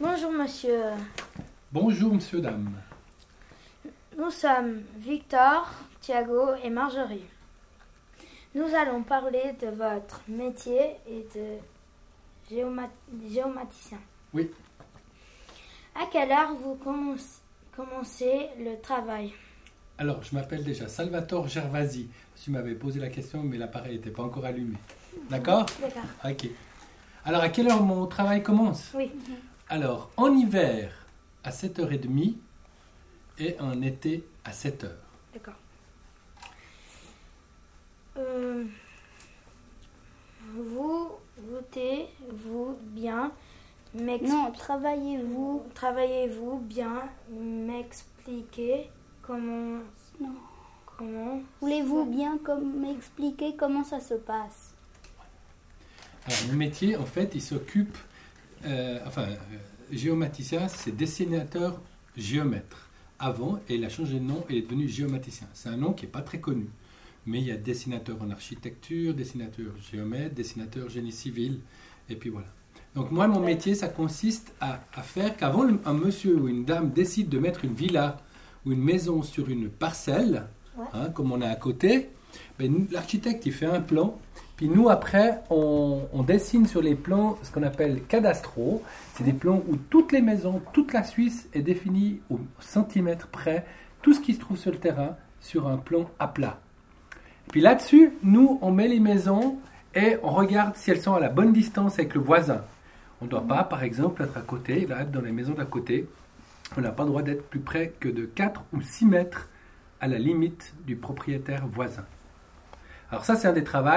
Bonjour monsieur. Bonjour, monsieur, dame. Nous sommes Victor, Thiago et Marjorie. Nous allons parler de votre métier et de géoma- géomaticien. Oui. À quelle heure vous commence- commencez le travail? Alors, je m'appelle déjà Salvatore Gervasi. Tu m'avais posé la question, mais l'appareil n'était pas encore allumé. D'accord? D'accord. Ok. Alors, à quelle heure mon travail commence? Oui. Alors, en hiver, à 7h30 et en été, à 7h. D'accord. Euh, vous votez-vous bien Non, travaillez-vous. Travaillez-vous bien m'expliquer comment Non. comment Voulez-vous bien comme m'expliquer comment ça se passe? Alors, mon métier, en fait, il s'occupe. Euh, enfin, euh, géomaticien, c'est dessinateur géomètre. Avant, et il a changé de nom et est devenu géomaticien. C'est un nom qui n'est pas très connu. Mais il y a dessinateur en architecture, dessinateur géomètre, dessinateur génie civil, et puis voilà. Donc moi, mon métier, ça consiste à, à faire qu'avant un monsieur ou une dame décide de mettre une villa ou une maison sur une parcelle, Ouais. hein, comme on a à côté, ben, l'architecte, il fait un plan, puis nous, après, on, dessine sur les plans ce qu'on appelle cadastraux. C'est des plans où toutes les maisons, toute la Suisse est définie au centimètre près, tout ce qui se trouve sur le terrain, sur un plan à plat. Puis là-dessus, nous, on met les maisons et on regarde si elles sont à la bonne distance avec le voisin. On ne doit pas, par exemple, être à côté, là, dans les maisons d'à côté, on n'a pas le droit d'être plus près que de 4 ou 6 mètres à la limite du propriétaire voisin. Alors ça, c'est un des travaux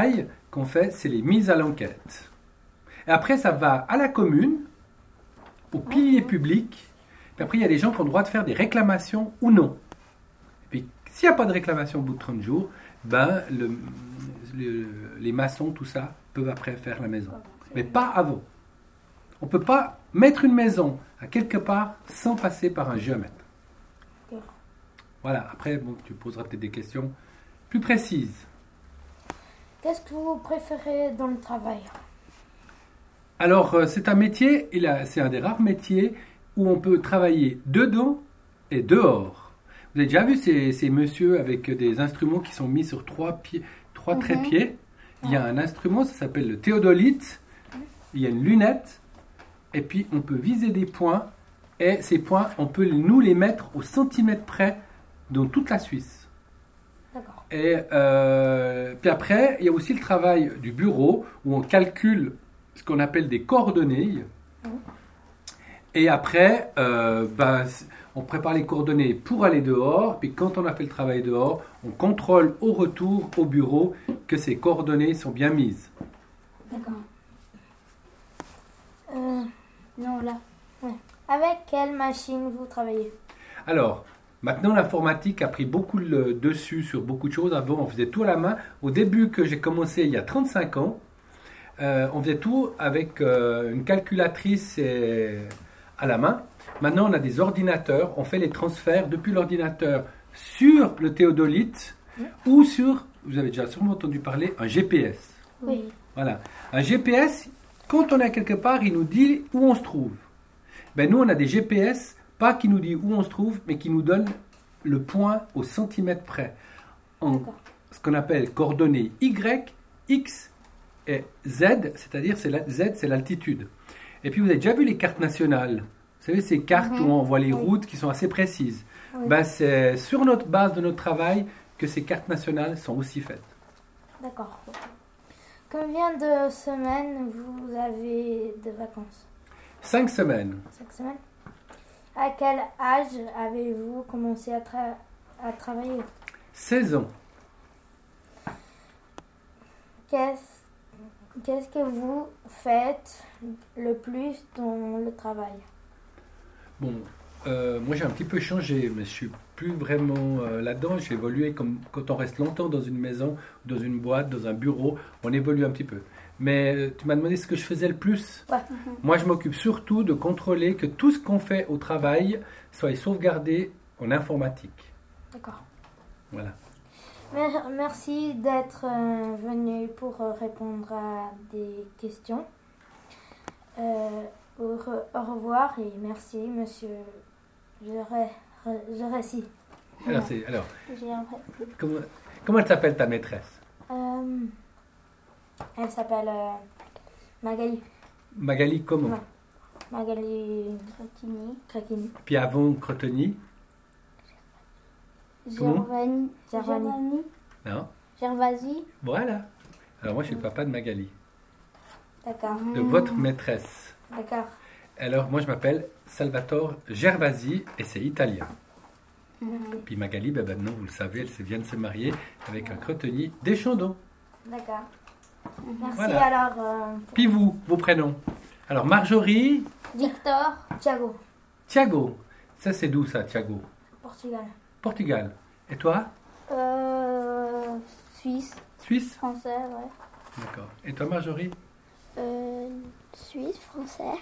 qu'on fait, c'est les mises à l'enquête. Et après, ça va à la commune, au pilier public, puis après, il y a des gens qui ont le droit de faire des réclamations ou non. Et puis, s'il n'y a pas de réclamation au bout de 30 jours, ben, le- le- les maçons, tout ça, peuvent après faire la maison. Mais pas avant. On ne peut pas mettre une maison à quelque part sans passer par un géomètre. Voilà, après, bon, tu poseras peut-être des questions plus précises. Qu'est-ce que vous préférez dans le travail Alors, euh, c'est un métier, c'est un des rares métiers où on peut travailler dedans et dehors. Vous avez déjà vu ces, ces messieurs avec des instruments qui sont mis sur trois, pieds, trois Mhm. trépieds Il y a un instrument, ça s'appelle le théodolite. Il y a une lunette. Et puis, on peut viser des points. Et ces points, on peut nous les mettre au centimètre près dans toute la Suisse. Et euh, puis après, il y a aussi le travail du bureau où on calcule ce qu'on appelle des coordonnées. Et après, euh, ben, on prépare les coordonnées pour aller dehors. Puis quand on a fait le travail dehors, on contrôle au retour au bureau que ces coordonnées sont bien mises. D'accord. Euh, Non, là. avec quelle machine vous travaillez? Alors, maintenant l'informatique a pris beaucoup le dessus sur beaucoup de choses. Avant, on faisait tout à la main. Au début que j'ai commencé il y a 35 ans, euh, on faisait tout avec euh, une calculatrice et à la main. Maintenant, on a des ordinateurs. On fait les transferts depuis l'ordinateur sur le théodolite ou sur, vous avez déjà sûrement entendu parler, un GPS. Oui. Voilà. Un GPS, quand on est quelque part, il nous dit où on se trouve. Ben, nous, on a des GPS, pas qui nous dit où on se trouve, mais qui nous donne le point au centimètre près. En ce qu'on appelle coordonnées Y, X et Z, c'est-à-dire c'est la, Z, c'est l'altitude. Et puis vous avez déjà vu les cartes nationales. Vous savez, ces cartes Mhm. où on voit les Oui. routes qui sont assez précises. Oui. Ben, c'est sur notre base de notre travail que ces cartes nationales sont aussi faites. D'accord. Combien de semaines vous avez de vacances? Cinq semaines. Cinq semaines? À quel âge avez-vous commencé à, tra- à travailler? 16 ans. Qu'est-ce qu'est-ce que vous faites le plus dans le travail? Bon, euh, moi j'ai un petit peu changé, mais je suis plus vraiment euh, là-dedans. J'ai évolué comme quand on reste longtemps dans une maison, dans une boîte, dans un bureau, on évolue un petit peu. Mais euh, tu m'as demandé ce que je faisais le plus. Ouais. Moi, je m'occupe surtout de contrôler que tout ce qu'on fait au travail soit sauvegardé en informatique. D'accord. Voilà. Mer- Merci d'être venu pour répondre à des questions. Euh, au, re- au revoir et merci, monsieur. Je, ré, ré- je récite. Alors, c'est, alors comment, comment elle s'appelle ta maîtresse? Euh, elle s'appelle euh, Magali. Magali comment? Magali Tratini. Krakini. Puis avant Gervani. Gervani. Gervani. Non Gervasi. Voilà. Alors moi je suis le papa de Magali, D'accord. de votre maîtresse. D'accord. Alors moi je m'appelle Salvatore Gervasi et c'est italien. Puis Magali, ben maintenant vous le savez, elle se- vient de se marier avec un crotoni des Chandons. D'accord. Merci Voilà. alors. euh, Puis vous, vos prénoms. Alors Marjorie, Victor. Thiago, Thiago. Ça c'est d'où ça, Thiago? Portugal. Portugal. Et toi? Euh, Suisse. Suisse? Français, ouais. D'accord. Et toi Marjorie? Euh, Suisse, français.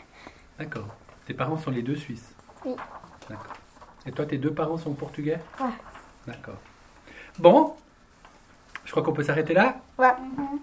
D'accord. Tes parents sont les deux Suisses Oui. D'accord. Et toi tes deux parents sont portugais Ouais. D'accord. Bon, je crois qu'on peut s'arrêter là. Ouais. Mhm.